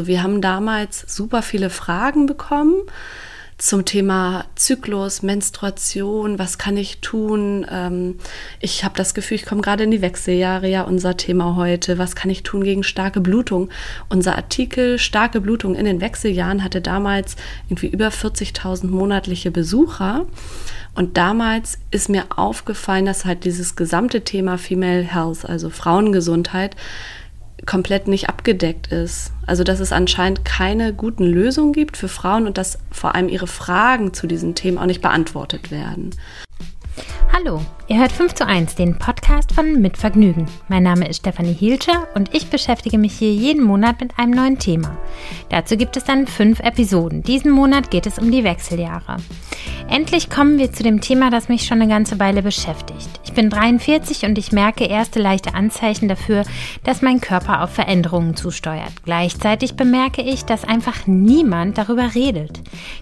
Wir haben damals super viele Fragen bekommen zum Thema Zyklus, Menstruation, was kann ich tun? Ähm, ich habe das Gefühl, ich komme gerade in die Wechseljahre, ja, unser Thema heute. Was kann ich tun gegen starke Blutung? Unser Artikel Starke Blutung in den Wechseljahren hatte damals irgendwie über 40.000 monatliche Besucher. Und damals ist mir aufgefallen, dass halt dieses gesamte Thema Female Health, also Frauengesundheit, komplett nicht abgedeckt ist. Also dass es anscheinend keine guten Lösungen gibt für Frauen und dass vor allem ihre Fragen zu diesen Themen auch nicht beantwortet werden. Hallo, ihr hört 5 zu 1, den Podcast von Mit Vergnügen. Mein Name ist Stefanie Hielscher und ich beschäftige mich hier jeden Monat mit einem neuen Thema. Dazu gibt es dann fünf Episoden. Diesen Monat geht es um die Wechseljahre. Endlich kommen wir zu dem Thema, das mich schon eine ganze Weile beschäftigt. Ich bin 43 und ich merke erste leichte Anzeichen dafür, dass mein Körper auf Veränderungen zusteuert. Gleichzeitig bemerke ich, dass einfach niemand darüber redet.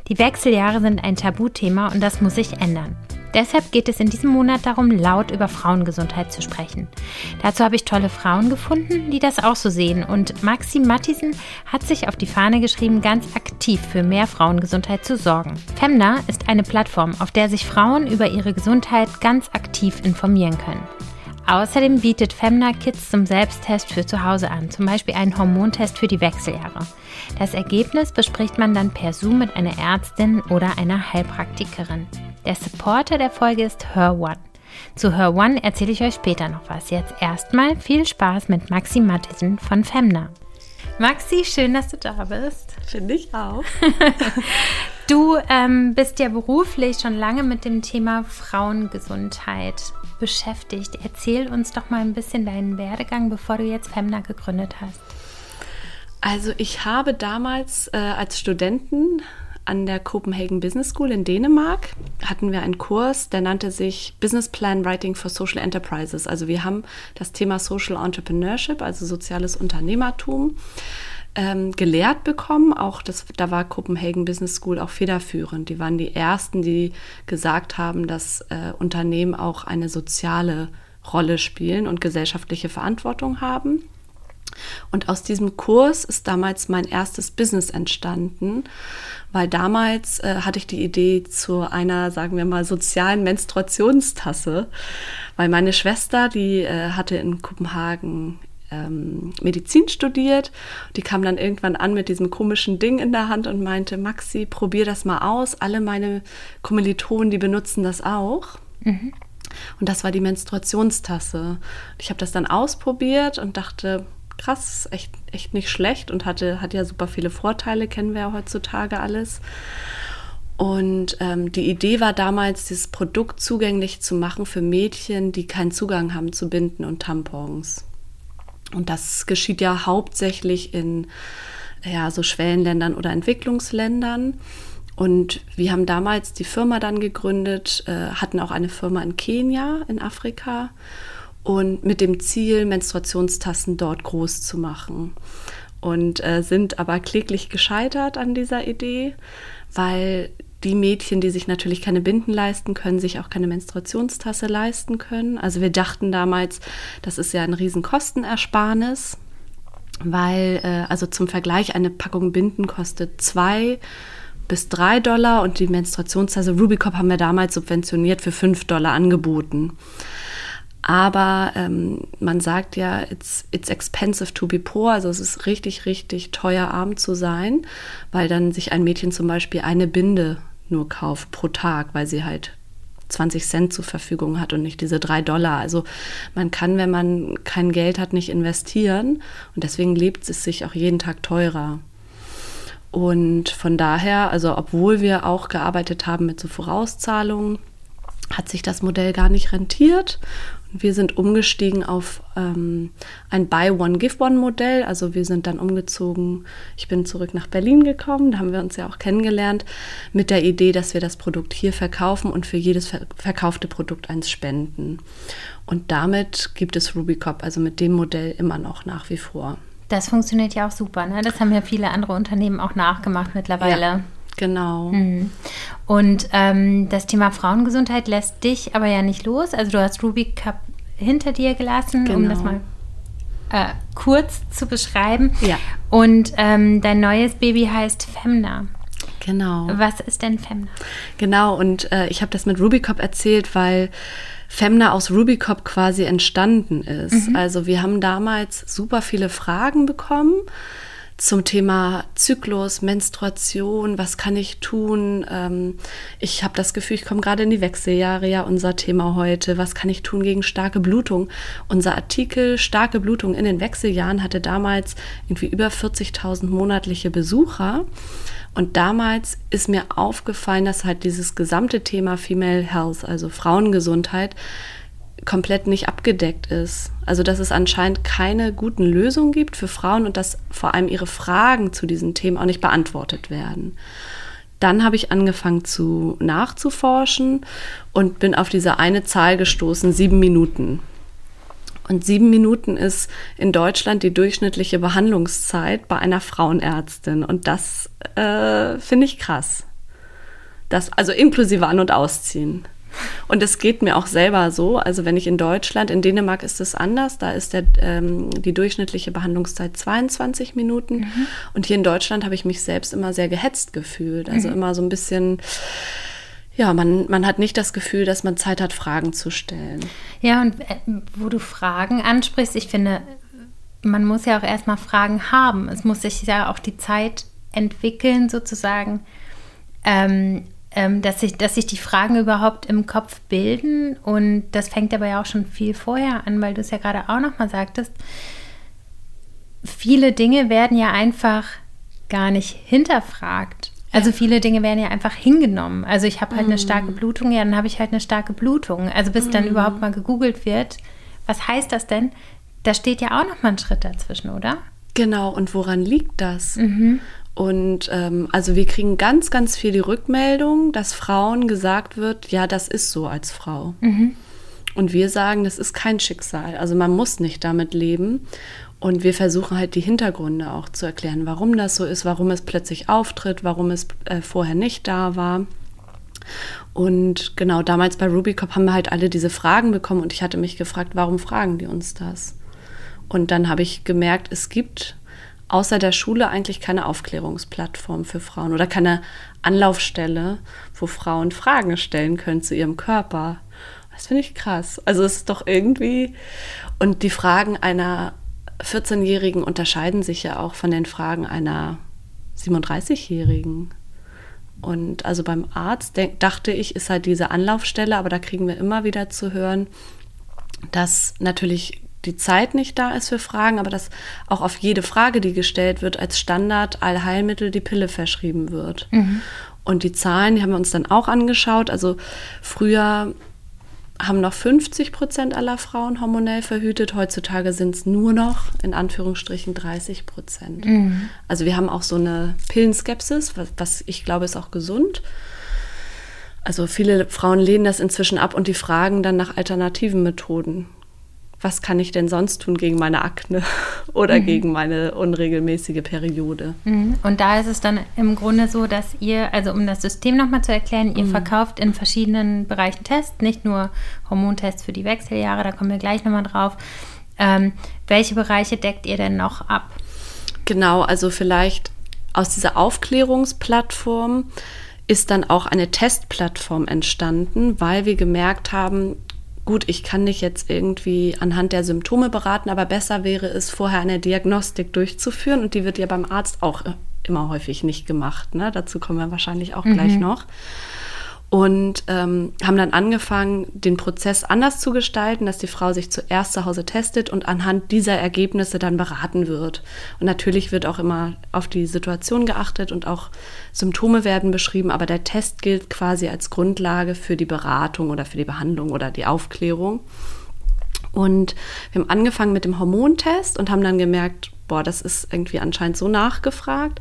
Die Wechseljahre sind ein Tabuthema und das muss sich ändern. Deshalb geht es in diesem Monat darum, laut über Frauengesundheit zu sprechen. Dazu habe ich tolle Frauen gefunden, die das auch so sehen. Und Maxi Mattisen hat sich auf die Fahne geschrieben, ganz aktiv für mehr Frauengesundheit zu sorgen. Femna ist eine Plattform, auf der sich Frauen über ihre Gesundheit ganz aktiv informieren können. Außerdem bietet Femna Kits zum Selbsttest für zu Hause an, zum Beispiel einen Hormontest für die Wechseljahre. Das Ergebnis bespricht man dann per Zoom mit einer Ärztin oder einer Heilpraktikerin. Der Supporter der Folge ist Her One. Zu Her One erzähle ich euch später noch was. Jetzt erstmal viel Spaß mit Maxi Mattisen von Femna. Maxi, schön, dass du da bist. Finde ich auch. du ähm, bist ja beruflich schon lange mit dem Thema Frauengesundheit beschäftigt. Erzähl uns doch mal ein bisschen deinen Werdegang, bevor du jetzt Femna gegründet hast. Also ich habe damals äh, als Studenten an der Copenhagen Business School in Dänemark hatten wir einen Kurs, der nannte sich Business Plan Writing for Social Enterprises. Also wir haben das Thema Social Entrepreneurship, also soziales Unternehmertum, ähm, gelehrt bekommen. Auch das, da war Copenhagen Business School auch federführend. Die waren die ersten, die gesagt haben, dass äh, Unternehmen auch eine soziale Rolle spielen und gesellschaftliche Verantwortung haben. Und aus diesem Kurs ist damals mein erstes Business entstanden, weil damals äh, hatte ich die Idee zu einer, sagen wir mal, sozialen Menstruationstasse, weil meine Schwester, die äh, hatte in Kopenhagen ähm, Medizin studiert. Die kam dann irgendwann an mit diesem komischen Ding in der Hand und meinte, Maxi, probier das mal aus. Alle meine Kommilitonen, die benutzen das auch. Mhm. Und das war die Menstruationstasse. Ich habe das dann ausprobiert und dachte, krass, echt, echt nicht schlecht und hatte, hat ja super viele Vorteile, kennen wir ja heutzutage alles. Und ähm, die Idee war damals, dieses Produkt zugänglich zu machen für Mädchen, die keinen Zugang haben zu Binden und Tampons. Und das geschieht ja hauptsächlich in ja, so Schwellenländern oder Entwicklungsländern. Und wir haben damals die Firma dann gegründet, äh, hatten auch eine Firma in Kenia, in Afrika und mit dem Ziel, Menstruationstassen dort groß zu machen. Und äh, sind aber kläglich gescheitert an dieser Idee, weil die Mädchen, die sich natürlich keine Binden leisten können, sich auch keine Menstruationstasse leisten können. Also wir dachten damals, das ist ja ein Riesenkostenersparnis, weil, äh, also zum Vergleich, eine Packung Binden kostet zwei bis drei Dollar und die Menstruationstasse Rubicop haben wir damals subventioniert für fünf Dollar angeboten. Aber ähm, man sagt ja, it's, it's expensive to be poor, also es ist richtig, richtig teuer, arm zu sein, weil dann sich ein Mädchen zum Beispiel eine Binde nur kauft pro Tag, weil sie halt 20 Cent zur Verfügung hat und nicht diese drei Dollar. Also man kann, wenn man kein Geld hat, nicht investieren und deswegen lebt es sich auch jeden Tag teurer. Und von daher, also obwohl wir auch gearbeitet haben mit so Vorauszahlungen, hat sich das Modell gar nicht rentiert wir sind umgestiegen auf ähm, ein Buy-One-Give-One-Modell. Also wir sind dann umgezogen. Ich bin zurück nach Berlin gekommen. Da haben wir uns ja auch kennengelernt mit der Idee, dass wir das Produkt hier verkaufen und für jedes ver verkaufte Produkt eins spenden. Und damit gibt es Rubicop, also mit dem Modell immer noch nach wie vor. Das funktioniert ja auch super. Ne? Das haben ja viele andere Unternehmen auch nachgemacht mittlerweile. Ja. Genau. Mhm. Und ähm, das Thema Frauengesundheit lässt dich aber ja nicht los. Also du hast Ruby Cup hinter dir gelassen, genau. um das mal. äh, kurz zu beschreiben. Ja. Und ähm, dein neues Baby heißt Femna. Genau. Was ist denn Femna? Genau, und äh, ich habe das mit Rubicop erzählt, weil Femna aus Rubicop quasi entstanden ist. Also wir haben damals super viele Fragen bekommen zum Thema Zyklus, Menstruation, was kann ich tun? Ähm, ich habe das Gefühl, ich komme gerade in die Wechseljahre, ja, unser Thema heute. Was kann ich tun gegen starke Blutung? Unser Artikel Starke Blutung in den Wechseljahren hatte damals irgendwie über 40.000 monatliche Besucher. Und damals ist mir aufgefallen, dass halt dieses gesamte Thema Female Health, also Frauengesundheit, komplett nicht abgedeckt ist. Also dass es anscheinend keine guten Lösungen gibt für Frauen und dass vor allem ihre Fragen zu diesen Themen auch nicht beantwortet werden. Dann habe ich angefangen zu nachzuforschen und bin auf diese eine Zahl gestoßen, sieben Minuten. Und sieben Minuten ist in Deutschland die durchschnittliche Behandlungszeit bei einer Frauenärztin. Und das äh, finde ich krass. Das, also inklusive An- und Ausziehen. Und es geht mir auch selber so. Also wenn ich in Deutschland, in Dänemark ist es anders, da ist der, ähm, die durchschnittliche Behandlungszeit 22 Minuten. Mhm. Und hier in Deutschland habe ich mich selbst immer sehr gehetzt gefühlt. Also mhm. immer so ein bisschen, ja, man, man hat nicht das Gefühl, dass man Zeit hat, Fragen zu stellen. Ja, und äh, wo du Fragen ansprichst, ich finde, man muss ja auch erstmal Fragen haben. Es muss sich ja auch die Zeit entwickeln, sozusagen. Ähm, ähm, dass, sich, dass sich die Fragen überhaupt im Kopf bilden. Und das fängt aber ja auch schon viel vorher an, weil du es ja gerade auch nochmal sagtest. Viele Dinge werden ja einfach gar nicht hinterfragt. Also viele Dinge werden ja einfach hingenommen. Also ich habe halt mm. eine starke Blutung, ja, dann habe ich halt eine starke Blutung. Also bis mm. dann überhaupt mal gegoogelt wird, was heißt das denn? Da steht ja auch noch mal ein Schritt dazwischen, oder? Genau, und woran liegt das? Mhm. Und ähm, also wir kriegen ganz, ganz viel die Rückmeldung, dass Frauen gesagt wird, ja, das ist so als Frau. Mhm. Und wir sagen, das ist kein Schicksal. Also man muss nicht damit leben. Und wir versuchen halt die Hintergründe auch zu erklären, warum das so ist, warum es plötzlich auftritt, warum es äh, vorher nicht da war. Und genau damals bei Rubicop haben wir halt alle diese Fragen bekommen und ich hatte mich gefragt, warum fragen die uns das? Und dann habe ich gemerkt, es gibt außer der Schule eigentlich keine Aufklärungsplattform für Frauen oder keine Anlaufstelle, wo Frauen Fragen stellen können zu ihrem Körper. Das finde ich krass. Also es ist doch irgendwie. Und die Fragen einer 14-Jährigen unterscheiden sich ja auch von den Fragen einer 37-Jährigen. Und also beim Arzt dachte ich, ist halt diese Anlaufstelle, aber da kriegen wir immer wieder zu hören, dass natürlich die Zeit nicht da ist für Fragen, aber dass auch auf jede Frage, die gestellt wird, als Standard Allheilmittel die Pille verschrieben wird. Mhm. Und die Zahlen, die haben wir uns dann auch angeschaut. Also früher haben noch 50 Prozent aller Frauen hormonell verhütet. Heutzutage sind es nur noch in Anführungsstrichen 30 Prozent. Mhm. Also wir haben auch so eine Pillenskepsis, was, was ich glaube ist auch gesund. Also viele Frauen lehnen das inzwischen ab und die fragen dann nach alternativen Methoden was kann ich denn sonst tun gegen meine Akne oder mhm. gegen meine unregelmäßige Periode. Mhm. Und da ist es dann im Grunde so, dass ihr, also um das System nochmal zu erklären, ihr mhm. verkauft in verschiedenen Bereichen Tests, nicht nur Hormontests für die Wechseljahre, da kommen wir gleich nochmal drauf. Ähm, welche Bereiche deckt ihr denn noch ab? Genau, also vielleicht aus dieser Aufklärungsplattform ist dann auch eine Testplattform entstanden, weil wir gemerkt haben, gut, ich kann dich jetzt irgendwie anhand der Symptome beraten, aber besser wäre es, vorher eine Diagnostik durchzuführen und die wird ja beim Arzt auch immer häufig nicht gemacht. Ne? Dazu kommen wir wahrscheinlich auch mhm. gleich noch und ähm, haben dann angefangen, den Prozess anders zu gestalten, dass die Frau sich zuerst zu Hause testet und anhand dieser Ergebnisse dann beraten wird. Und natürlich wird auch immer auf die Situation geachtet und auch Symptome werden beschrieben, aber der Test gilt quasi als Grundlage für die Beratung oder für die Behandlung oder die Aufklärung. Und wir haben angefangen mit dem Hormontest und haben dann gemerkt, boah, das ist irgendwie anscheinend so nachgefragt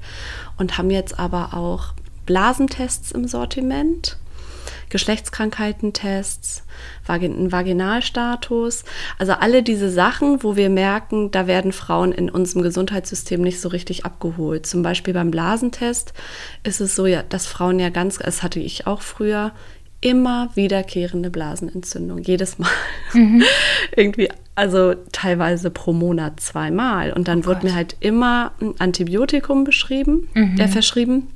und haben jetzt aber auch Blasentests im Sortiment Geschlechtskrankheitentests, Vagin Vaginalstatus. Also alle diese Sachen, wo wir merken, da werden Frauen in unserem Gesundheitssystem nicht so richtig abgeholt. Zum Beispiel beim Blasentest ist es so, ja, dass Frauen ja ganz, das hatte ich auch früher, immer wiederkehrende Blasenentzündung, jedes Mal. Mhm. Irgendwie, also teilweise pro Monat zweimal. Und dann oh wird Gott. mir halt immer ein Antibiotikum beschrieben, mhm. äh, verschrieben.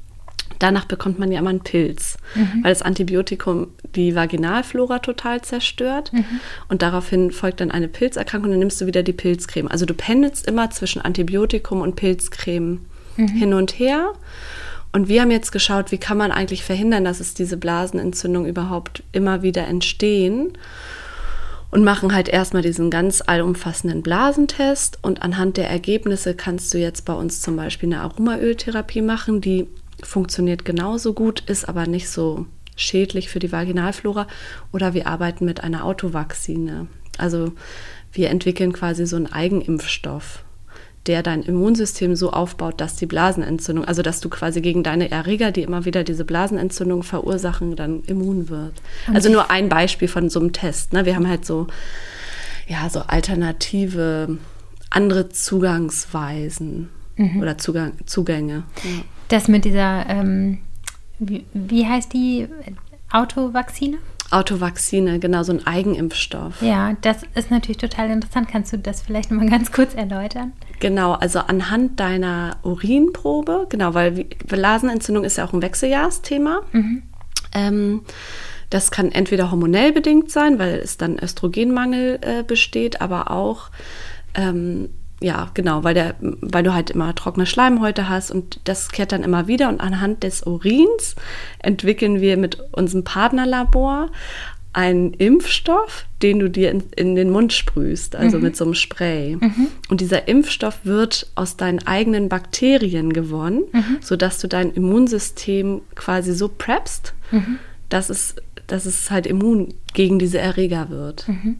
Danach bekommt man ja immer einen Pilz, mhm. weil das Antibiotikum die Vaginalflora total zerstört. Mhm. Und daraufhin folgt dann eine Pilzerkrankung und dann nimmst du wieder die Pilzcreme. Also du pendelst immer zwischen Antibiotikum und Pilzcreme mhm. hin und her. Und wir haben jetzt geschaut, wie kann man eigentlich verhindern, dass es diese Blasenentzündung überhaupt immer wieder entstehen. Und machen halt erstmal diesen ganz allumfassenden Blasentest. Und anhand der Ergebnisse kannst du jetzt bei uns zum Beispiel eine Aromaöltherapie machen, die funktioniert genauso gut, ist aber nicht so schädlich für die Vaginalflora. Oder wir arbeiten mit einer Autovaccine. Also wir entwickeln quasi so einen Eigenimpfstoff der dein Immunsystem so aufbaut, dass die Blasenentzündung, also dass du quasi gegen deine Erreger, die immer wieder diese Blasenentzündung verursachen, dann immun wird. Und also nur ein Beispiel von so einem Test. Ne? Wir haben halt so, ja, so alternative, andere Zugangsweisen mhm. oder Zugang, Zugänge. Ja. Das mit dieser, ähm, wie, wie heißt die Autovaccine? Autovaccine, genau, so ein Eigenimpfstoff. Ja, das ist natürlich total interessant. Kannst du das vielleicht mal ganz kurz erläutern? Genau, also anhand deiner Urinprobe, genau, weil Blasenentzündung ist ja auch ein Wechseljahrsthema. Mhm. Ähm, das kann entweder hormonell bedingt sein, weil es dann Östrogenmangel äh, besteht, aber auch ähm, ja, genau, weil, der, weil du halt immer trockene Schleimhäute hast und das kehrt dann immer wieder. Und anhand des Urins entwickeln wir mit unserem Partnerlabor einen Impfstoff, den du dir in, in den Mund sprühst, also mhm. mit so einem Spray. Mhm. Und dieser Impfstoff wird aus deinen eigenen Bakterien gewonnen, mhm. sodass du dein Immunsystem quasi so preppst, mhm. dass, es, dass es halt immun gegen diese Erreger wird. Mhm.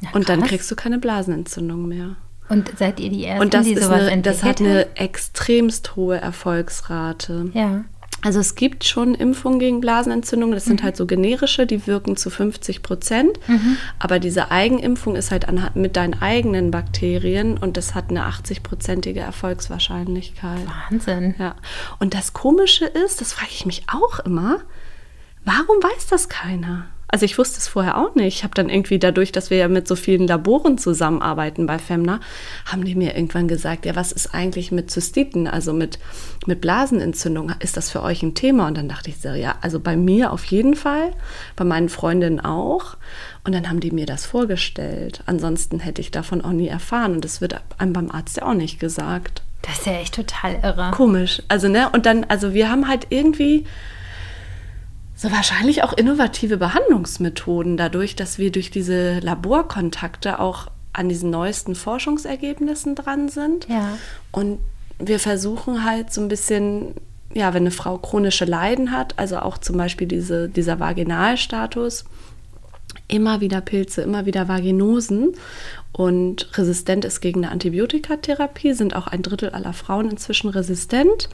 Ja, und dann kriegst du keine Blasenentzündung mehr. Und seid ihr die Ersten, und das die sowas eine, Das hat eine extremst hohe Erfolgsrate. Ja. Also es gibt schon Impfungen gegen Blasenentzündung, das sind mhm. halt so generische, die wirken zu 50 Prozent. Mhm. Aber diese Eigenimpfung ist halt an, mit deinen eigenen Bakterien und das hat eine 80-prozentige Erfolgswahrscheinlichkeit. Wahnsinn. Ja. Und das Komische ist, das frage ich mich auch immer, warum weiß das keiner? Also ich wusste es vorher auch nicht. Ich habe dann irgendwie dadurch, dass wir ja mit so vielen Laboren zusammenarbeiten bei Femna, haben die mir irgendwann gesagt, ja, was ist eigentlich mit Zystiten, also mit, mit Blasenentzündung? Ist das für euch ein Thema? Und dann dachte ich so, ja, also bei mir auf jeden Fall, bei meinen Freundinnen auch. Und dann haben die mir das vorgestellt. Ansonsten hätte ich davon auch nie erfahren. Und das wird einem beim Arzt ja auch nicht gesagt. Das ist ja echt total irre. Komisch. Also, ne, und dann, also wir haben halt irgendwie so wahrscheinlich auch innovative Behandlungsmethoden, dadurch, dass wir durch diese Laborkontakte auch an diesen neuesten Forschungsergebnissen dran sind. Ja. Und wir versuchen halt so ein bisschen, ja, wenn eine Frau chronische Leiden hat, also auch zum Beispiel diese, dieser Vaginalstatus, immer wieder Pilze, immer wieder Vaginosen und resistent ist gegen eine Antibiotikatherapie, sind auch ein Drittel aller Frauen inzwischen resistent,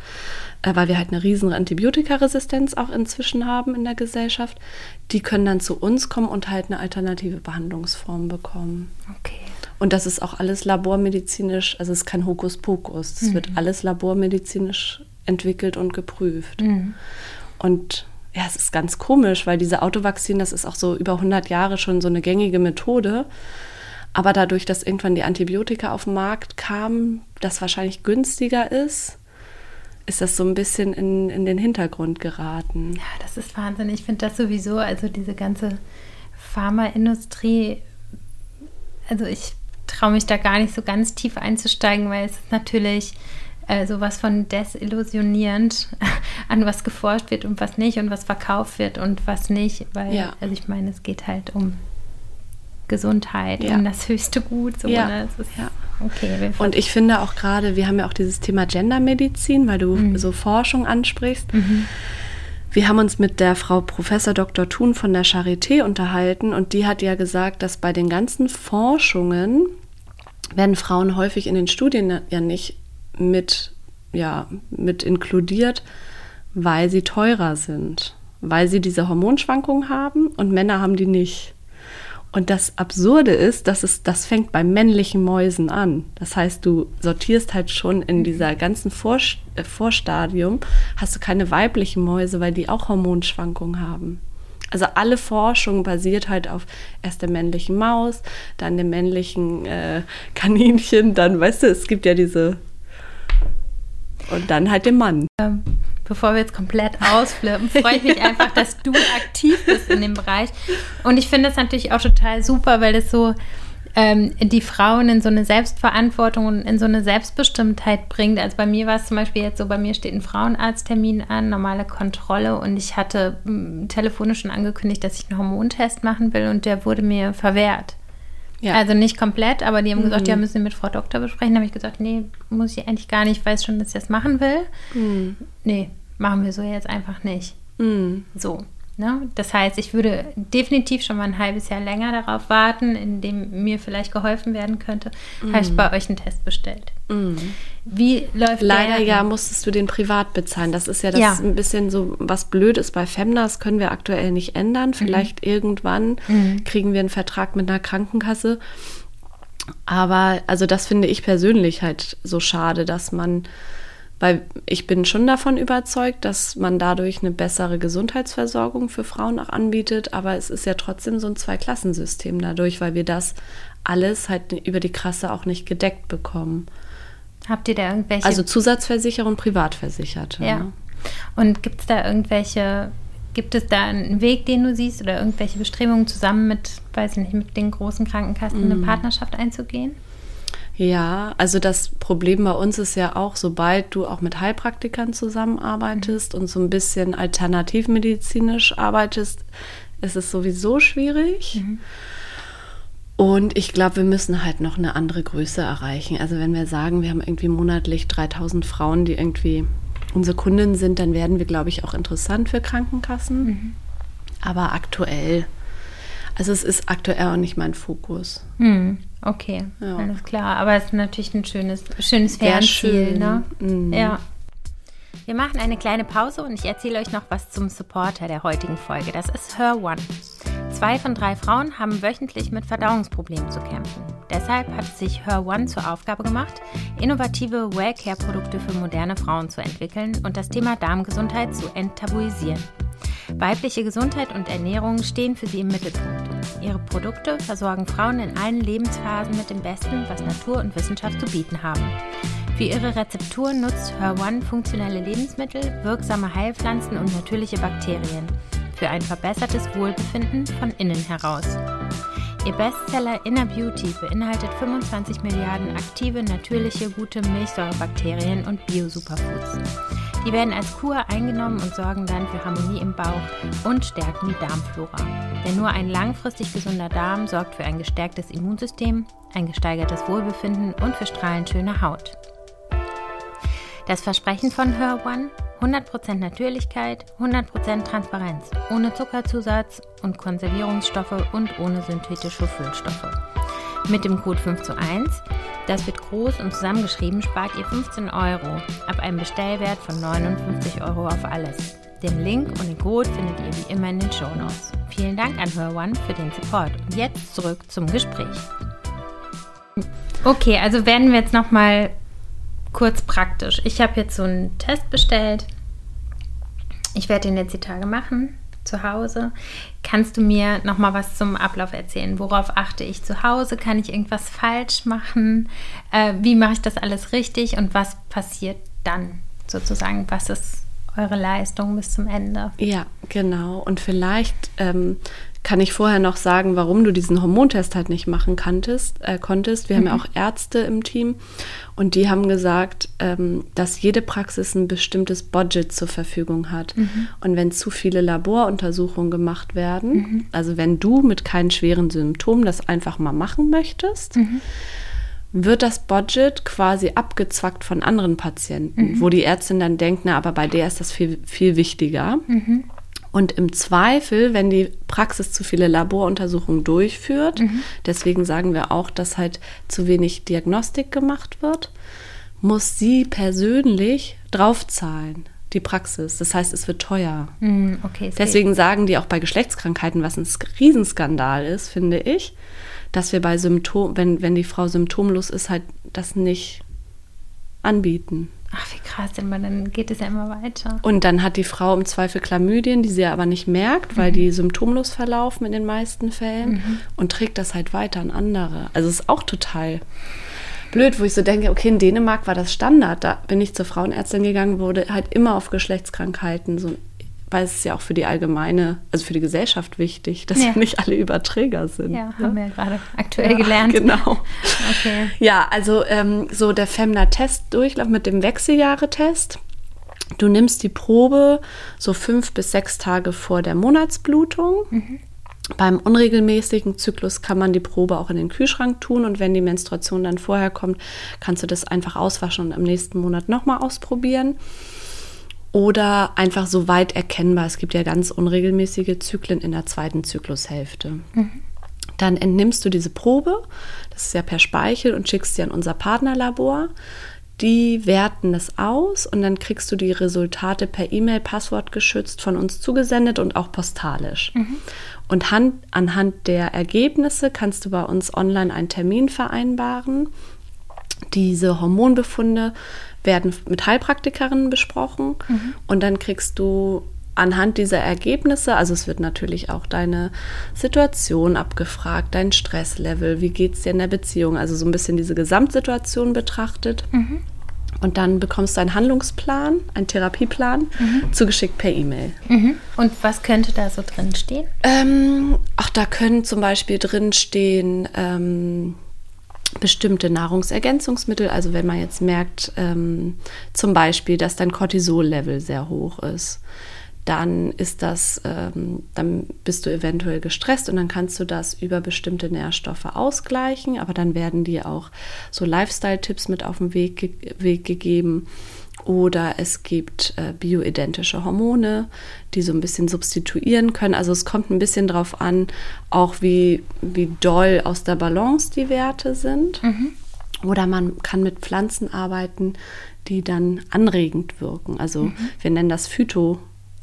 äh, weil wir halt eine riesen Antibiotikaresistenz auch inzwischen haben in der Gesellschaft. Die können dann zu uns kommen und halt eine alternative Behandlungsform bekommen. Okay. Und das ist auch alles labormedizinisch, also es ist kein Hokuspokus, es mhm. wird alles labormedizinisch entwickelt und geprüft. Mhm. Und ja, es ist ganz komisch, weil diese Autovaccin, das ist auch so über 100 Jahre schon so eine gängige Methode. Aber dadurch, dass irgendwann die Antibiotika auf den Markt kamen, das wahrscheinlich günstiger ist, ist das so ein bisschen in, in den Hintergrund geraten. Ja, das ist Wahnsinn. Ich finde das sowieso, also diese ganze Pharmaindustrie, also ich traue mich da gar nicht so ganz tief einzusteigen, weil es natürlich äh, sowas von desillusionierend, an was geforscht wird und was nicht und was verkauft wird und was nicht. Weil, ja. also ich meine, es geht halt um Gesundheit ja. um das höchste Gut. So, ja. Ne? ja. Okay, und ich finde auch gerade, wir haben ja auch dieses Thema Gendermedizin, weil du mhm. so Forschung ansprichst. Mhm. Wir haben uns mit der Frau Professor Dr. Thun von der Charité unterhalten und die hat ja gesagt, dass bei den ganzen Forschungen werden Frauen häufig in den Studien ja nicht mit, ja, mit inkludiert, weil sie teurer sind, weil sie diese Hormonschwankungen haben und Männer haben die nicht. Und das Absurde ist, dass es, das fängt bei männlichen Mäusen an. Das heißt, du sortierst halt schon in dieser ganzen Vor, äh, Vorstadium, hast du keine weiblichen Mäuse, weil die auch Hormonschwankungen haben. Also alle Forschung basiert halt auf erst der männlichen Maus, dann dem männlichen äh, Kaninchen, dann, weißt du, es gibt ja diese. Und dann halt dem Mann. Ähm, bevor wir jetzt komplett ausflippen, freue ich mich einfach, dass du aktiv bist in dem Bereich. Und ich finde es natürlich auch total super, weil es so ähm, die Frauen in so eine Selbstverantwortung und in so eine Selbstbestimmtheit bringt. Also bei mir war es zum Beispiel jetzt so, bei mir steht ein Frauenarzttermin an, normale Kontrolle und ich hatte telefonisch schon angekündigt, dass ich einen Hormontest machen will und der wurde mir verwehrt. Ja. Also nicht komplett, aber die haben mhm. gesagt, ja, müssen wir mit Frau Doktor besprechen. Da habe ich gesagt, nee, muss ich eigentlich gar nicht, ich weiß schon, dass ich das machen will. Mhm. Nee, machen wir so jetzt einfach nicht. Mhm. So. Ne? Das heißt, ich würde definitiv schon mal ein halbes Jahr länger darauf warten, in dem mir vielleicht geholfen werden könnte. Mm. Habe ich bei euch einen Test bestellt. Mm. Wie läuft Leider der? ja musstest du den privat bezahlen. Das ist ja das ja. ein bisschen so, was blöd ist bei Femna. Das können wir aktuell nicht ändern. Mhm. Vielleicht mm. irgendwann mhm. kriegen wir einen Vertrag mit einer Krankenkasse. Aber also das finde ich persönlich halt so schade, dass man weil ich bin schon davon überzeugt, dass man dadurch eine bessere Gesundheitsversorgung für Frauen auch anbietet, aber es ist ja trotzdem so ein Zweiklassensystem dadurch, weil wir das alles halt über die Krasse auch nicht gedeckt bekommen. Habt ihr da irgendwelche? Also Zusatzversicherung, Privatversicherte. Ja. Ne? Und gibt es da irgendwelche, gibt es da einen Weg, den du siehst oder irgendwelche Bestrebungen zusammen mit, weiß ich nicht, mit den großen Krankenkassen mm. eine Partnerschaft einzugehen? Ja, also das Problem bei uns ist ja auch, sobald du auch mit Heilpraktikern zusammenarbeitest mhm. und so ein bisschen alternativmedizinisch arbeitest, ist es sowieso schwierig. Mhm. Und ich glaube, wir müssen halt noch eine andere Größe erreichen. Also wenn wir sagen, wir haben irgendwie monatlich 3000 Frauen, die irgendwie unsere Kunden sind, dann werden wir, glaube ich, auch interessant für Krankenkassen. Mhm. Aber aktuell, also es ist aktuell auch nicht mein Fokus. Mhm. Okay, ja. alles klar. Aber es ist natürlich ein schönes, schönes Fernziel, schön. ne? Mhm. Ja. Wir machen eine kleine Pause und ich erzähle euch noch was zum Supporter der heutigen Folge. Das ist Her One. Zwei von drei Frauen haben wöchentlich mit Verdauungsproblemen zu kämpfen. Deshalb hat sich Her One zur Aufgabe gemacht, innovative Wellcare-Produkte für moderne Frauen zu entwickeln und das Thema Darmgesundheit zu enttabuisieren. Weibliche Gesundheit und Ernährung stehen für sie im Mittelpunkt. Ihre Produkte versorgen Frauen in allen Lebensphasen mit dem Besten, was Natur und Wissenschaft zu bieten haben. Für ihre Rezeptur nutzt Her One funktionelle Lebensmittel, wirksame Heilpflanzen und natürliche Bakterien für ein verbessertes Wohlbefinden von innen heraus. Ihr Bestseller Inner Beauty beinhaltet 25 Milliarden aktive, natürliche, gute Milchsäurebakterien und Bio-Superfoods. Die werden als Kur eingenommen und sorgen dann für Harmonie im Bauch und stärken die Darmflora. Denn nur ein langfristig gesunder Darm sorgt für ein gestärktes Immunsystem, ein gesteigertes Wohlbefinden und für strahlend schöne Haut. Das Versprechen von Her One? 100% Natürlichkeit, 100% Transparenz, ohne Zuckerzusatz und Konservierungsstoffe und ohne synthetische Füllstoffe. Mit dem Code 5 zu 1, das wird groß und zusammengeschrieben, spart ihr 15 Euro ab einem Bestellwert von 59 Euro auf alles. Den Link und den Code findet ihr wie immer in den Show Notes. Vielen Dank an Her für den Support. Und jetzt zurück zum Gespräch. Okay, also werden wir jetzt nochmal kurz praktisch. Ich habe jetzt so einen Test bestellt. Ich werde den jetzt die Tage machen zu Hause. Kannst du mir noch mal was zum Ablauf erzählen? Worauf achte ich zu Hause? Kann ich irgendwas falsch machen? Äh, wie mache ich das alles richtig? Und was passiert dann sozusagen? Was ist eure Leistung bis zum Ende? Ja, genau. Und vielleicht ähm, kann ich vorher noch sagen, warum du diesen Hormontest halt nicht machen kanntest, äh, konntest. Wir mhm. haben ja mhm. auch Ärzte im Team und die haben gesagt, ähm, dass jede Praxis ein bestimmtes Budget zur Verfügung hat. Mhm. Und wenn zu viele Laboruntersuchungen gemacht werden, mhm. also wenn du mit keinen schweren Symptomen das einfach mal machen möchtest, mhm. wird das Budget quasi abgezwackt von anderen Patienten, mhm. wo die Ärztin dann denkt, na, aber bei der ist das viel, viel wichtiger. Und im Zweifel, wenn die Praxis zu viele Laboruntersuchungen durchführt, mhm. deswegen sagen wir auch, dass halt zu wenig Diagnostik gemacht wird, muss sie persönlich draufzahlen, die Praxis. Das heißt, es wird teuer. Mhm, okay, deswegen geht. sagen die auch bei Geschlechtskrankheiten, was ein Riesenskandal ist, finde ich, dass wir bei Symptom, wenn, wenn die Frau symptomlos ist, halt das nicht anbieten. Ach, wie krass, aber dann geht es ja immer weiter. Und dann hat die Frau im Zweifel Chlamydien, die sie ja aber nicht merkt, weil die symptomlos verlaufen in den meisten Fällen und trägt das halt weiter an andere. Also es ist auch total blöd, wo ich so denke, okay, in Dänemark war das Standard. Da bin ich zur Frauenärztin gegangen, wurde halt immer auf Geschlechtskrankheiten so weil es ist ja auch für die allgemeine, also für die Gesellschaft wichtig, dass Ja. nicht alle Überträger sind. Ja, ne? haben wir ja gerade aktuell Ja, gelernt. Genau. Okay. Ja, also ähm, so der Femna-Test-Durchlauf mit dem Wechseljahre-Test. Du nimmst die Probe so fünf bis sechs Tage vor der Monatsblutung. Beim unregelmäßigen Zyklus kann man die Probe auch in den Kühlschrank tun und wenn die Menstruation dann vorher kommt, kannst du das einfach auswaschen und im nächsten Monat nochmal ausprobieren. Oder einfach so weit erkennbar. Es gibt ja ganz unregelmäßige Zyklen in der zweiten Zyklushälfte. Dann entnimmst du diese Probe, das ist ja per Speichel, und schickst sie an unser Partnerlabor. Die werten das aus und dann kriegst du die Resultate per E-Mail passwortgeschützt von uns zugesendet und auch postalisch. Und han- anhand der Ergebnisse kannst du bei uns online einen Termin vereinbaren. Diese Hormonbefunde werden mit Heilpraktikerinnen besprochen und dann kriegst du anhand dieser Ergebnisse, also es wird natürlich auch deine Situation abgefragt, dein Stresslevel, wie geht es dir in der Beziehung, also so ein bisschen diese Gesamtsituation betrachtet. Und dann bekommst du einen Handlungsplan, einen Therapieplan, zugeschickt per E-Mail. Mhm. Und was könnte da so drin stehen? Ähm, ach, da können zum Beispiel drin stehen ähm, bestimmte Nahrungsergänzungsmittel. Also wenn man jetzt merkt, ähm, zum Beispiel, dass dein Cortisol-Level sehr hoch ist, dann ist das, ähm, dann bist du eventuell gestresst und dann kannst du das über bestimmte Nährstoffe ausgleichen. Aber dann werden dir auch so Lifestyle-Tipps mit auf den Weg, ge Weg gegeben. Oder es gibt äh, bioidentische Hormone, die so ein bisschen substituieren können. Also es kommt ein bisschen drauf an, auch wie, wie doll aus der Balance die Werte sind. Oder man kann mit Pflanzen arbeiten, die dann anregend wirken. Also wir nennen das Phyto,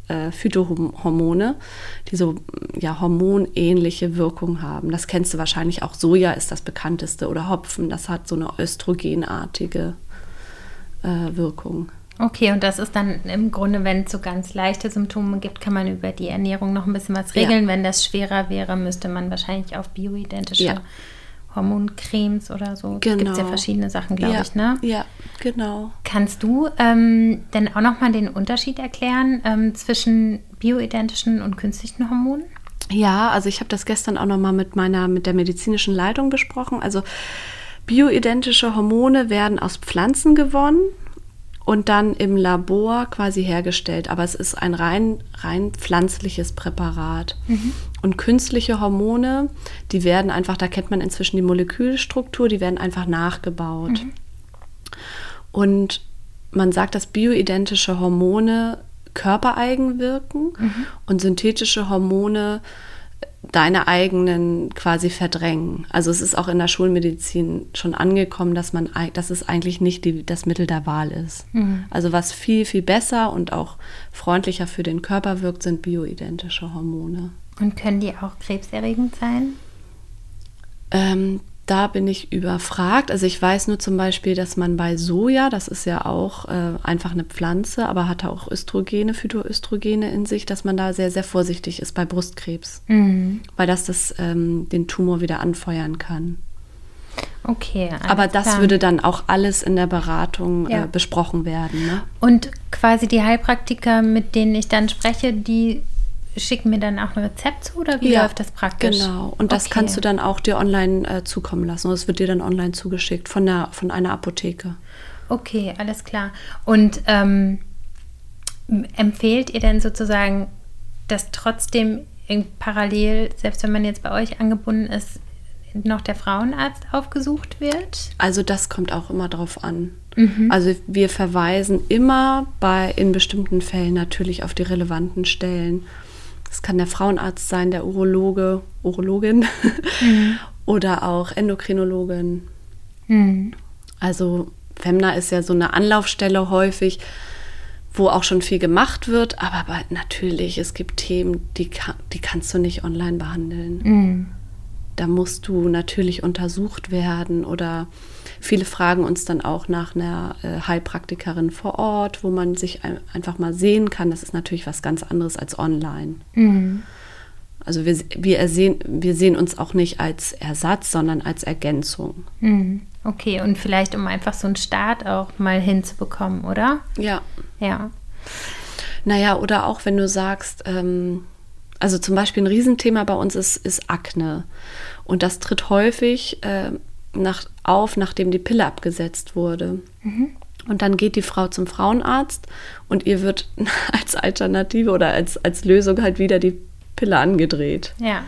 äh, Phytohormone, die so ja, hormonähnliche Wirkung haben. Das kennst du wahrscheinlich auch. Soja ist das bekannteste oder Hopfen, das hat so eine östrogenartige äh, Wirkung. Okay, und das ist dann im Grunde, wenn es so ganz leichte Symptome gibt, kann man über die Ernährung noch ein bisschen was Ja. regeln. Wenn das schwerer wäre, müsste man wahrscheinlich auf bioidentische Ja. Hormoncremes oder so. Genau. Gibt es ja verschiedene Sachen, glaube ja, ich, ne? Ja, genau. Kannst du ähm, denn auch nochmal den Unterschied erklären ähm, zwischen bioidentischen und künstlichen Hormonen? Ja, also ich habe das gestern auch noch mal mit meiner mit der medizinischen Leitung besprochen. Also bioidentische Hormone werden aus Pflanzen gewonnen und dann im Labor quasi hergestellt, aber es ist ein rein rein pflanzliches Präparat. Und künstliche Hormone, die werden einfach, da kennt man inzwischen die Molekülstruktur, die werden einfach nachgebaut. Und man sagt, dass bioidentische Hormone körpereigen wirken und synthetische Hormone deine eigenen quasi verdrängen. Also es ist auch in der Schulmedizin schon angekommen, dass man, dass es eigentlich nicht die, das Mittel der Wahl ist. Also was viel, viel besser und auch freundlicher für den Körper wirkt, sind bioidentische Hormone. Und können die auch krebserregend sein? Ähm, da bin ich überfragt. Also ich weiß nur zum Beispiel, dass man bei Soja, das ist ja auch äh, einfach eine Pflanze, aber hat auch Östrogene, Phytoöstrogene in sich, dass man da sehr, sehr vorsichtig ist bei Brustkrebs, Mhm. weil das, das ähm, den Tumor wieder anfeuern kann. Okay. aber das klar. würde dann auch alles in der Beratung Ja. äh, besprochen werden. Ne? Und quasi die Heilpraktiker, mit denen ich dann spreche, die schicken mir dann auch ein Rezept zu oder wie läuft das praktisch? Genau. Und das Okay. kannst du dann auch dir online äh, zukommen lassen. Und es wird dir dann online zugeschickt von, der, von einer Apotheke. Okay, alles klar. Und ähm, empfehlt ihr denn sozusagen, dass trotzdem parallel, selbst wenn man jetzt bei euch angebunden ist, noch der Frauenarzt aufgesucht wird? Also das kommt auch immer drauf an. Mhm. Also wir verweisen immer bei in bestimmten Fällen natürlich auf die relevanten Stellen. Das kann der Frauenarzt sein, der Urologe, Urologin Mhm. oder auch Endokrinologin. Hm. Also Femna ist ja so eine Anlaufstelle häufig, wo auch schon viel gemacht wird, aber, natürlich, es gibt Themen, die, ka- die kannst du nicht online behandeln. Hm. Da musst du natürlich untersucht werden oder Viele fragen uns dann auch nach einer äh, Heilpraktikerin vor Ort, wo man sich ein, einfach mal sehen kann. Das ist natürlich was ganz anderes als online. Mhm. Also wir, wir, sehen, wir sehen uns auch nicht als Ersatz, sondern als Ergänzung. Mhm. Okay, und vielleicht um einfach so einen Start auch mal hinzubekommen, oder? Ja. Ja. Naja, oder auch wenn du sagst, ähm, also zum Beispiel ein Riesenthema bei uns ist, ist Akne. Und das tritt häufig äh, nach, auf, nachdem die Pille abgesetzt wurde. Mhm. Und dann geht die Frau zum Frauenarzt und ihr wird als Alternative oder als, als Lösung halt wieder die Pille angedreht. Ja.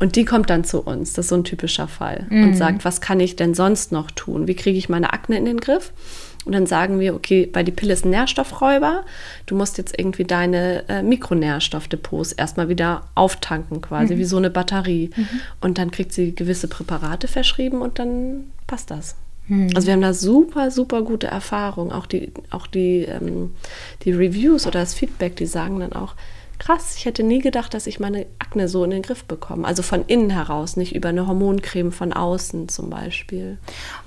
Und die kommt dann zu uns, das ist so ein typischer Fall, Mhm. und sagt, was kann ich denn sonst noch tun? Wie kriege ich meine Akne in den Griff? Und dann sagen wir, okay, weil die Pille ist ein Nährstoffräuber, du musst jetzt irgendwie deine äh, Mikronährstoffdepots erstmal wieder auftanken, quasi wie so eine Batterie. Und dann kriegt sie gewisse Präparate verschrieben und dann passt das. Also wir haben da super, super gute Erfahrungen. Auch die, auch die, ähm, die Reviews oder das Feedback, die sagen dann auch, krass, ich hätte nie gedacht, dass ich meine Akne so in den Griff bekomme. Also von innen heraus, nicht über eine Hormoncreme von außen zum Beispiel.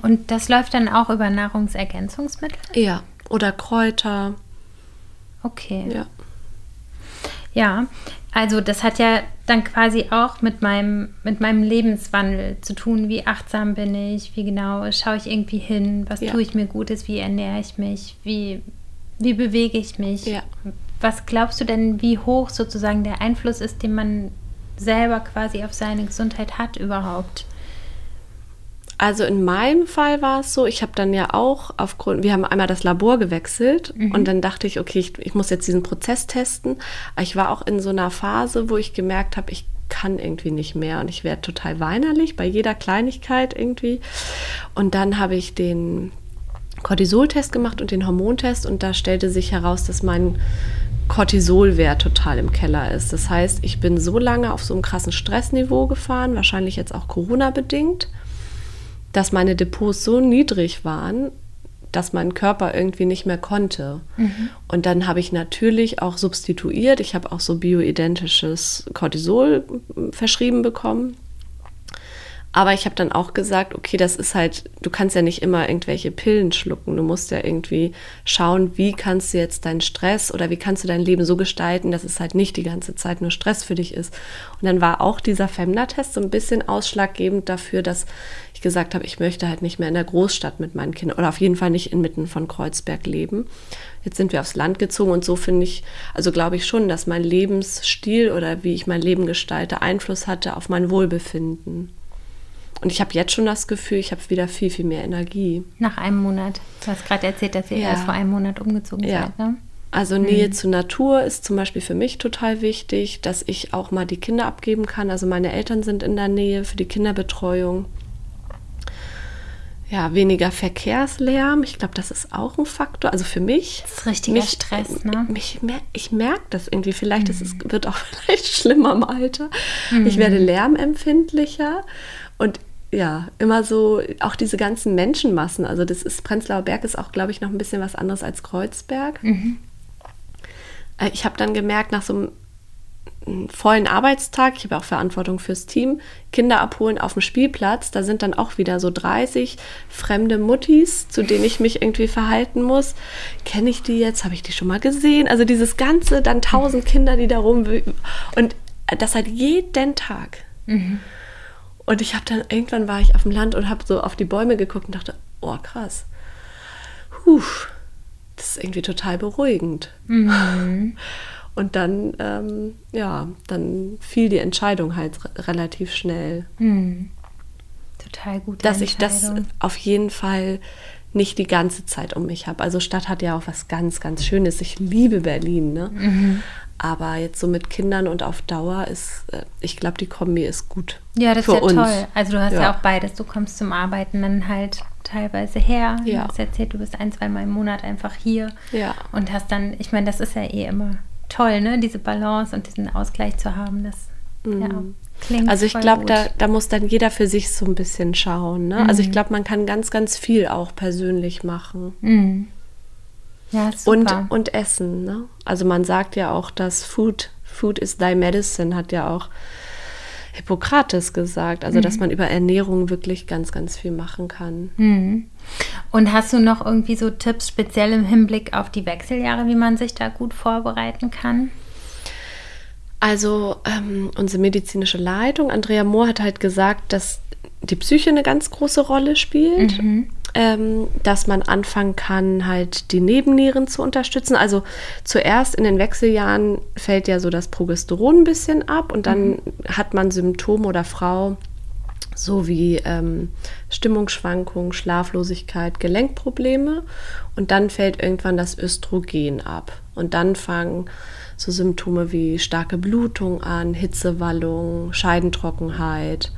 Und das läuft dann auch über Nahrungsergänzungsmittel? Ja, oder Kräuter. Okay. Ja. Ja, also das hat ja dann quasi auch mit meinem, mit meinem Lebenswandel zu tun. Wie achtsam bin ich? Wie genau schaue ich irgendwie hin? Was Ja. tue ich mir Gutes? Wie ernähre ich mich? Wie, wie bewege ich mich? Ja. Was glaubst du denn, wie hoch sozusagen der Einfluss ist, den man selber quasi auf seine Gesundheit hat überhaupt? Also in meinem Fall war es so, ich habe dann ja auch aufgrund, wir haben einmal das Labor gewechselt und dann dachte ich, okay, ich, ich muss jetzt diesen Prozess testen. Aber ich war auch in so einer Phase, wo ich gemerkt habe, ich kann irgendwie nicht mehr und ich werde total weinerlich bei jeder Kleinigkeit irgendwie. Und dann habe ich den Cortisoltest gemacht und den Hormontest und da stellte sich heraus, dass mein Cortisolwert total im Keller ist. Das heißt, ich bin so lange auf so einem krassen Stressniveau gefahren, wahrscheinlich jetzt auch Corona-bedingt, dass meine Depots so niedrig waren, dass mein Körper irgendwie nicht mehr konnte. Und dann habe ich natürlich auch substituiert. Ich habe auch so bioidentisches Cortisol mm, verschrieben bekommen. Aber ich habe dann auch gesagt, okay, das ist halt, du kannst ja nicht immer irgendwelche Pillen schlucken. Du musst ja irgendwie schauen, wie kannst du jetzt deinen Stress oder wie kannst du dein Leben so gestalten, dass es halt nicht die ganze Zeit nur Stress für dich ist. Und dann war auch dieser Femna-Test so ein bisschen ausschlaggebend dafür, dass ich gesagt habe, ich möchte halt nicht mehr in der Großstadt mit meinen Kindern oder auf jeden Fall nicht inmitten von Kreuzberg leben. Jetzt sind wir aufs Land gezogen und so finde ich, also glaube ich schon, dass mein Lebensstil oder wie ich mein Leben gestalte, Einfluss hatte auf mein Wohlbefinden. Und ich habe jetzt schon das Gefühl, ich habe wieder viel, viel mehr Energie. Nach einem Monat. Du hast gerade erzählt, dass ihr Ja. erst vor einem Monat umgezogen Ja. seid. Ne? Also Nähe zur Natur ist zum Beispiel für mich total wichtig, dass ich auch mal die Kinder abgeben kann. Also meine Eltern sind in der Nähe für die Kinderbetreuung. Ja, weniger Verkehrslärm. Ich glaube, das ist auch ein Faktor. Also für mich. Das ist richtiger Stress, ne? Mich, mer- ich merke das irgendwie. Vielleicht ist es wird auch vielleicht schlimmer im Alter. Ich werde lärmempfindlicher und ja, immer so, auch diese ganzen Menschenmassen. Also das ist, Prenzlauer Berg ist auch, glaube ich, noch ein bisschen was anderes als Kreuzberg. Äh, Ich habe dann gemerkt, nach so einem einen vollen Arbeitstag, ich habe auch Verantwortung fürs Team, Kinder abholen auf dem Spielplatz, da sind dann auch wieder so 30 fremde Muttis, zu denen ich mich irgendwie verhalten muss. Kenne ich die jetzt? Habe ich die schon mal gesehen? Also dieses Ganze, dann tausend Kinder, die da rum und das halt jeden Tag. Und ich habe dann, irgendwann war ich auf dem Land und habe so auf die Bäume geguckt und dachte, oh krass, Puh, das ist irgendwie total beruhigend. Und dann, ähm, ja, dann fiel die Entscheidung halt re- relativ schnell, Total gut. dass ich das auf jeden Fall nicht die ganze Zeit um mich habe. Also Stadt hat ja auch was ganz, ganz Schönes. Ich liebe Berlin, ne? Aber jetzt so mit Kindern und auf Dauer ist, äh, ich glaube, die Kombi ist gut. Ja, das ist ja uns. toll. Also du hast ja. Ja. auch beides. Du kommst zum Arbeiten dann halt teilweise her. Ja. Du hast erzählt, du bist ein, zwei Mal im Monat einfach hier. Ja. Und hast dann, ich meine, das ist ja eh immer toll, ne? Diese Balance und diesen Ausgleich zu haben. Das ja, klingt Also ich glaube, da, da muss dann jeder für sich so ein bisschen schauen. Ne? Also Mhm. ich glaube, man kann ganz, ganz viel auch persönlich machen. Mhm. Ja, Und, super. und Essen. Ne? Also man sagt ja auch, dass Food, Food is thy medicine, hat ja auch Hippokrates gesagt, also mhm. dass man über Ernährung wirklich ganz, ganz viel machen kann. Mhm. Und hast du noch irgendwie so Tipps speziell im Hinblick auf die Wechseljahre, wie man sich da gut vorbereiten kann? Also ähm, unsere medizinische Leitung, Andrea Mohr, hat halt gesagt, dass die Psyche eine ganz große Rolle spielt. Mhm. Ähm, dass man anfangen kann, halt die Nebennieren zu unterstützen. Also zuerst in den Wechseljahren fällt ja so das Progesteron ein bisschen ab und dann mhm. hat man Symptome oder Frau so wie ähm, Stimmungsschwankungen, Schlaflosigkeit, Gelenkprobleme und dann fällt irgendwann das Östrogen ab und dann fangen so Symptome wie starke Blutung an, Hitzewallung, Scheidentrockenheit.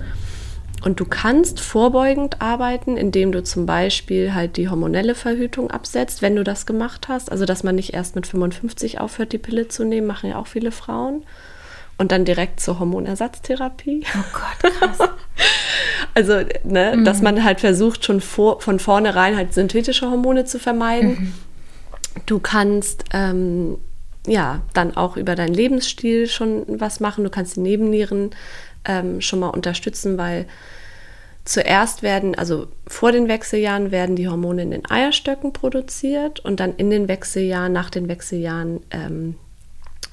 Und du kannst vorbeugend arbeiten, indem du zum Beispiel halt die hormonelle Verhütung absetzt, wenn du das gemacht hast. Also, dass man nicht erst mit 55 aufhört, die Pille zu nehmen, machen ja auch viele Frauen. Und dann direkt zur Hormonersatztherapie. Oh Gott, krass. also, ne, mhm. dass man halt versucht, schon vor, von vornherein halt synthetische Hormone zu vermeiden. Mhm. Du kannst ähm, ja dann auch über deinen Lebensstil schon was machen. Du kannst die Nebennieren ähm, schon mal unterstützen, weil zuerst werden, also vor den Wechseljahren werden die Hormone in den Eierstöcken produziert und dann in den Wechseljahren, nach den Wechseljahren ähm,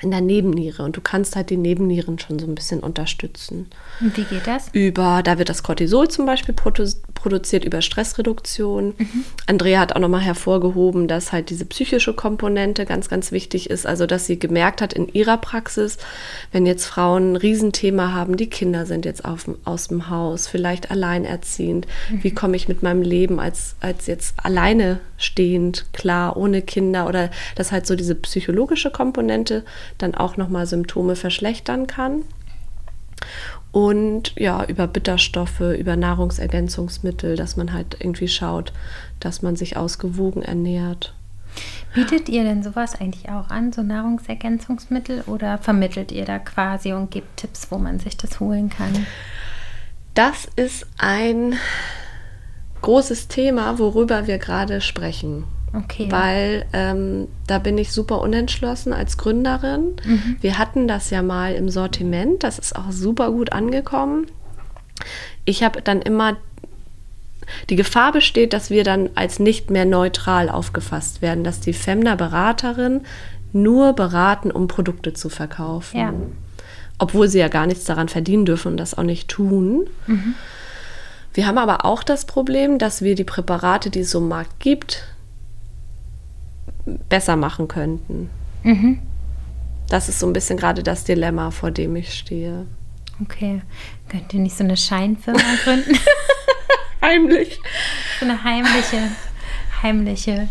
in der Nebenniere und du kannst halt die Nebennieren schon so ein bisschen unterstützen. Und wie geht das? Über, da wird das Cortisol zum Beispiel produ produziert über Stressreduktion. Mhm. Andrea hat auch nochmal hervorgehoben, dass halt diese psychische Komponente ganz, ganz wichtig ist. Also, dass sie gemerkt hat in ihrer Praxis, wenn jetzt Frauen ein Riesenthema haben, die Kinder sind jetzt auf, aus dem Haus, vielleicht alleinerziehend. Mhm. Wie komme ich mit meinem Leben als, als jetzt alleine stehend klar, ohne Kinder oder dass halt so diese psychologische Komponente dann auch nochmal Symptome verschlechtern kann. Und ja, über Bitterstoffe, über Nahrungsergänzungsmittel, dass man halt irgendwie schaut, dass man sich ausgewogen ernährt. Bietet ihr denn sowas eigentlich auch an, so Nahrungsergänzungsmittel, oder vermittelt ihr da quasi und gebt Tipps, wo man sich das holen kann? Das ist ein großes Thema, worüber wir gerade sprechen. Okay. Weil ähm, da bin ich super unentschlossen als Gründerin. Mhm. Wir hatten das ja mal im Sortiment, das ist auch super gut angekommen. Ich habe dann immer die Gefahr besteht, dass wir dann als nicht mehr neutral aufgefasst werden, dass die Femner-Beraterin nur beraten, um Produkte zu verkaufen. Ja. Obwohl sie ja gar nichts daran verdienen dürfen und das auch nicht tun. Mhm. Wir haben aber auch das Problem, dass wir die Präparate, die es so im Markt gibt, besser machen könnten. Mhm. Das ist so ein bisschen gerade das Dilemma, vor dem ich stehe. Okay. Könnt ihr nicht so eine Scheinfirma gründen? Heimlich. So eine heimliche, heimliche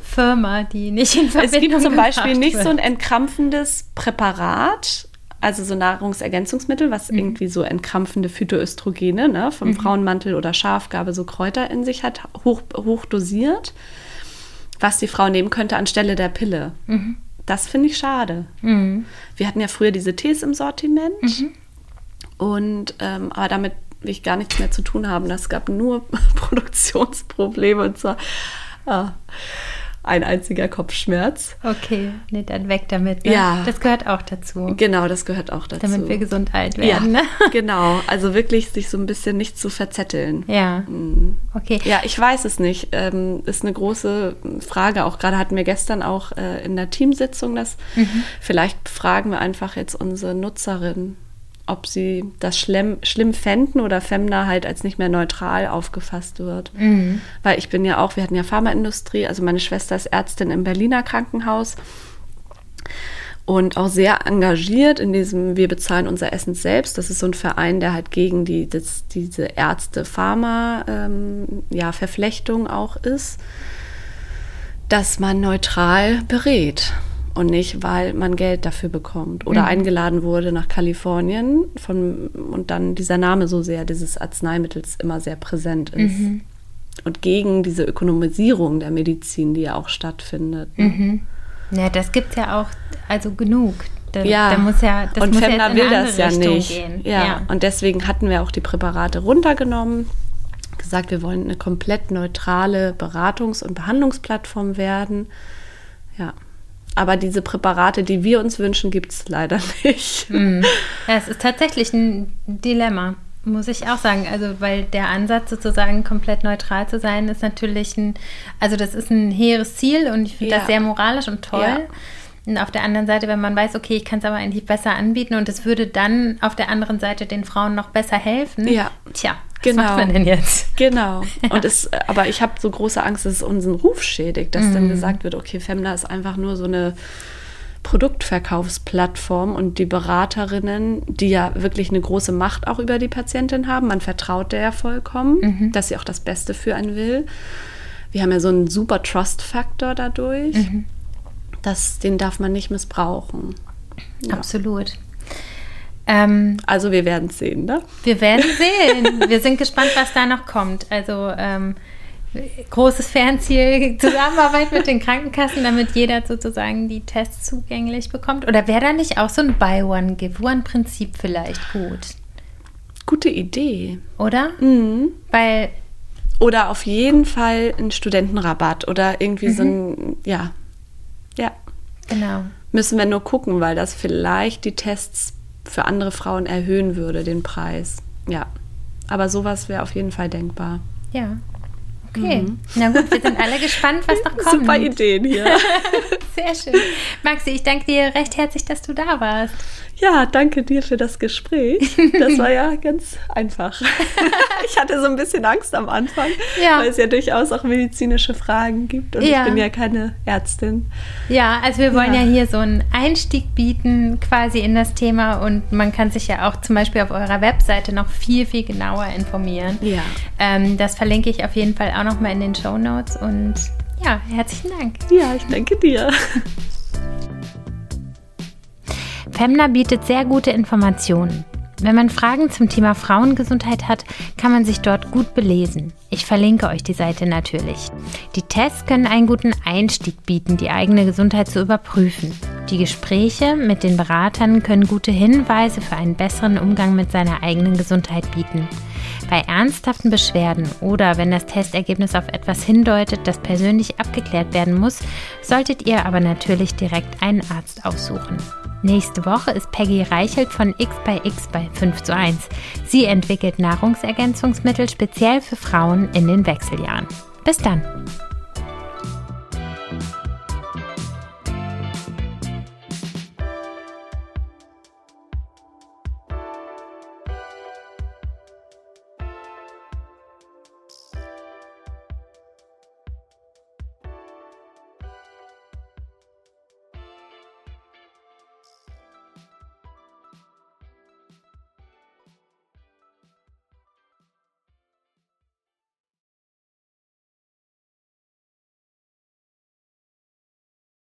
Firma, die nicht in Verbindung Es gibt zum Beispiel nicht wird. so ein entkrampfendes Präparat, also so Nahrungsergänzungsmittel, was mhm. irgendwie so entkrampfende Phytoöstrogene ne, vom mhm. Frauenmantel oder Schafgabe so Kräuter in sich hat, hoch, hoch dosiert was die Frau nehmen könnte anstelle der Pille. Mhm. Das finde ich schade. Mhm. Wir hatten ja früher diese Tees im Sortiment. Mhm. Und ähm, aber damit will ich gar nichts mehr zu tun haben. Das gab nur Produktionsprobleme und zwar ah, ein einziger Kopfschmerz. Okay, nee, dann weg damit. Ne? Ja. Das gehört auch dazu. Genau, das gehört auch dazu. Damit wir gesund alt werden. Ja, ne? genau. Also wirklich sich so ein bisschen nicht zu verzetteln. Ja. Mhm. Okay. Ja, ich weiß es nicht. Ähm, ist eine große Frage. Auch gerade hatten wir gestern auch äh, in der Teamsitzung das. Mhm. Vielleicht fragen wir einfach jetzt unsere Nutzerin ob sie das schlimm, schlimm fänden oder Femna halt als nicht mehr neutral aufgefasst wird. Mhm. Weil ich bin ja auch, wir hatten ja Pharmaindustrie, also meine Schwester ist Ärztin im Berliner Krankenhaus und auch sehr engagiert in diesem Wir bezahlen unser Essen selbst. Das ist so ein Verein, der halt gegen die, das, diese Ärzte-Pharma-Verflechtung ähm, ja, auch ist, dass man neutral berät und nicht, weil man Geld dafür bekommt oder mhm. eingeladen wurde nach Kalifornien von, und dann dieser Name so sehr dieses Arzneimittels immer sehr präsent ist. Mhm. Und gegen diese Ökonomisierung der Medizin, die ja auch stattfindet. Mhm. Ja, das gibt es ja auch also genug. Da, ja, da muss ja, das und Femna will das ja Richtung nicht. Ja. ja, und deswegen hatten wir auch die Präparate runtergenommen, gesagt, wir wollen eine komplett neutrale Beratungs- und Behandlungsplattform werden. Ja. Aber diese Präparate, die wir uns wünschen, gibt es leider nicht. Mm. Ja, es ist tatsächlich ein Dilemma, muss ich auch sagen. Also, weil der Ansatz sozusagen komplett neutral zu sein, ist natürlich ein, also das ist ein hehres Ziel und ich finde Ja. das sehr moralisch und toll. Ja. Und auf der anderen Seite, wenn man weiß, okay, ich kann es aber eigentlich besser anbieten und es würde dann auf der anderen Seite den Frauen noch besser helfen. Ja. Tja, Genau. macht man denn jetzt? Genau. Und es, aber ich habe so große Angst, dass es unseren Ruf schädigt, dass Mhm. dann gesagt wird, okay, Femna ist einfach nur so eine Produktverkaufsplattform und die Beraterinnen, die ja wirklich eine große Macht auch über die Patientin haben, man vertraut der ja vollkommen, Mhm. dass sie auch das Beste für einen will. Wir haben ja so einen super Trust-Faktor dadurch. Mhm. Das, den darf man nicht missbrauchen. Ja. Absolut. Ähm, Also wir werden es sehen, ne? Wir werden sehen. Wir sind gespannt, was da noch kommt. Also ähm, großes Fernziel, Zusammenarbeit mit den Krankenkassen, damit jeder sozusagen die Tests zugänglich bekommt. Oder wäre da nicht auch so ein Buy-One-Give-One-Prinzip vielleicht gut? Gute Idee. Oder? Mhm. Weil, Oder auf jeden Fall ein Studentenrabatt oder irgendwie so ein, ja. Ja. genau. Müssen wir nur gucken, weil das vielleicht die Tests für andere Frauen erhöhen würde, den Preis. Ja. Aber sowas wäre auf jeden Fall denkbar. Ja. Okay. Na gut, wir sind alle gespannt, was noch kommt. Mhm. Super Ideen hier. Sehr schön. Maxi, ich danke dir recht herzlich, dass du da warst. Ja, danke dir für das Gespräch. Das war ja ganz einfach. Ich hatte so ein bisschen Angst am Anfang, Ja. weil es ja durchaus auch medizinische Fragen gibt und Ja. ich bin ja keine Ärztin. Ja, also wir wollen ja. Ja. hier so einen Einstieg bieten quasi in das Thema und man kann sich ja auch zum Beispiel auf eurer Webseite noch viel, viel genauer informieren. Ja. Ähm, das verlinke ich auf jeden Fall auch nochmal in den Show Notes und ja, herzlichen Dank. Ja, ich danke dir. Femna bietet sehr gute Informationen. Wenn man Fragen zum Thema Frauengesundheit hat, kann man sich dort gut belesen. Ich verlinke euch die Seite natürlich. Die Tests können einen guten Einstieg bieten, die eigene Gesundheit zu überprüfen. Die Gespräche mit den Beratern können gute Hinweise für einen besseren Umgang mit seiner eigenen Gesundheit bieten. Bei ernsthaften Beschwerden oder wenn das Testergebnis auf etwas hindeutet, das persönlich abgeklärt werden muss, solltet ihr aber natürlich direkt einen Arzt aussuchen. Nächste Woche ist Peggy Reichelt von X bei X bei 5 zu 1. Sie entwickelt Nahrungsergänzungsmittel speziell für Frauen in den Wechseljahren. Bis dann!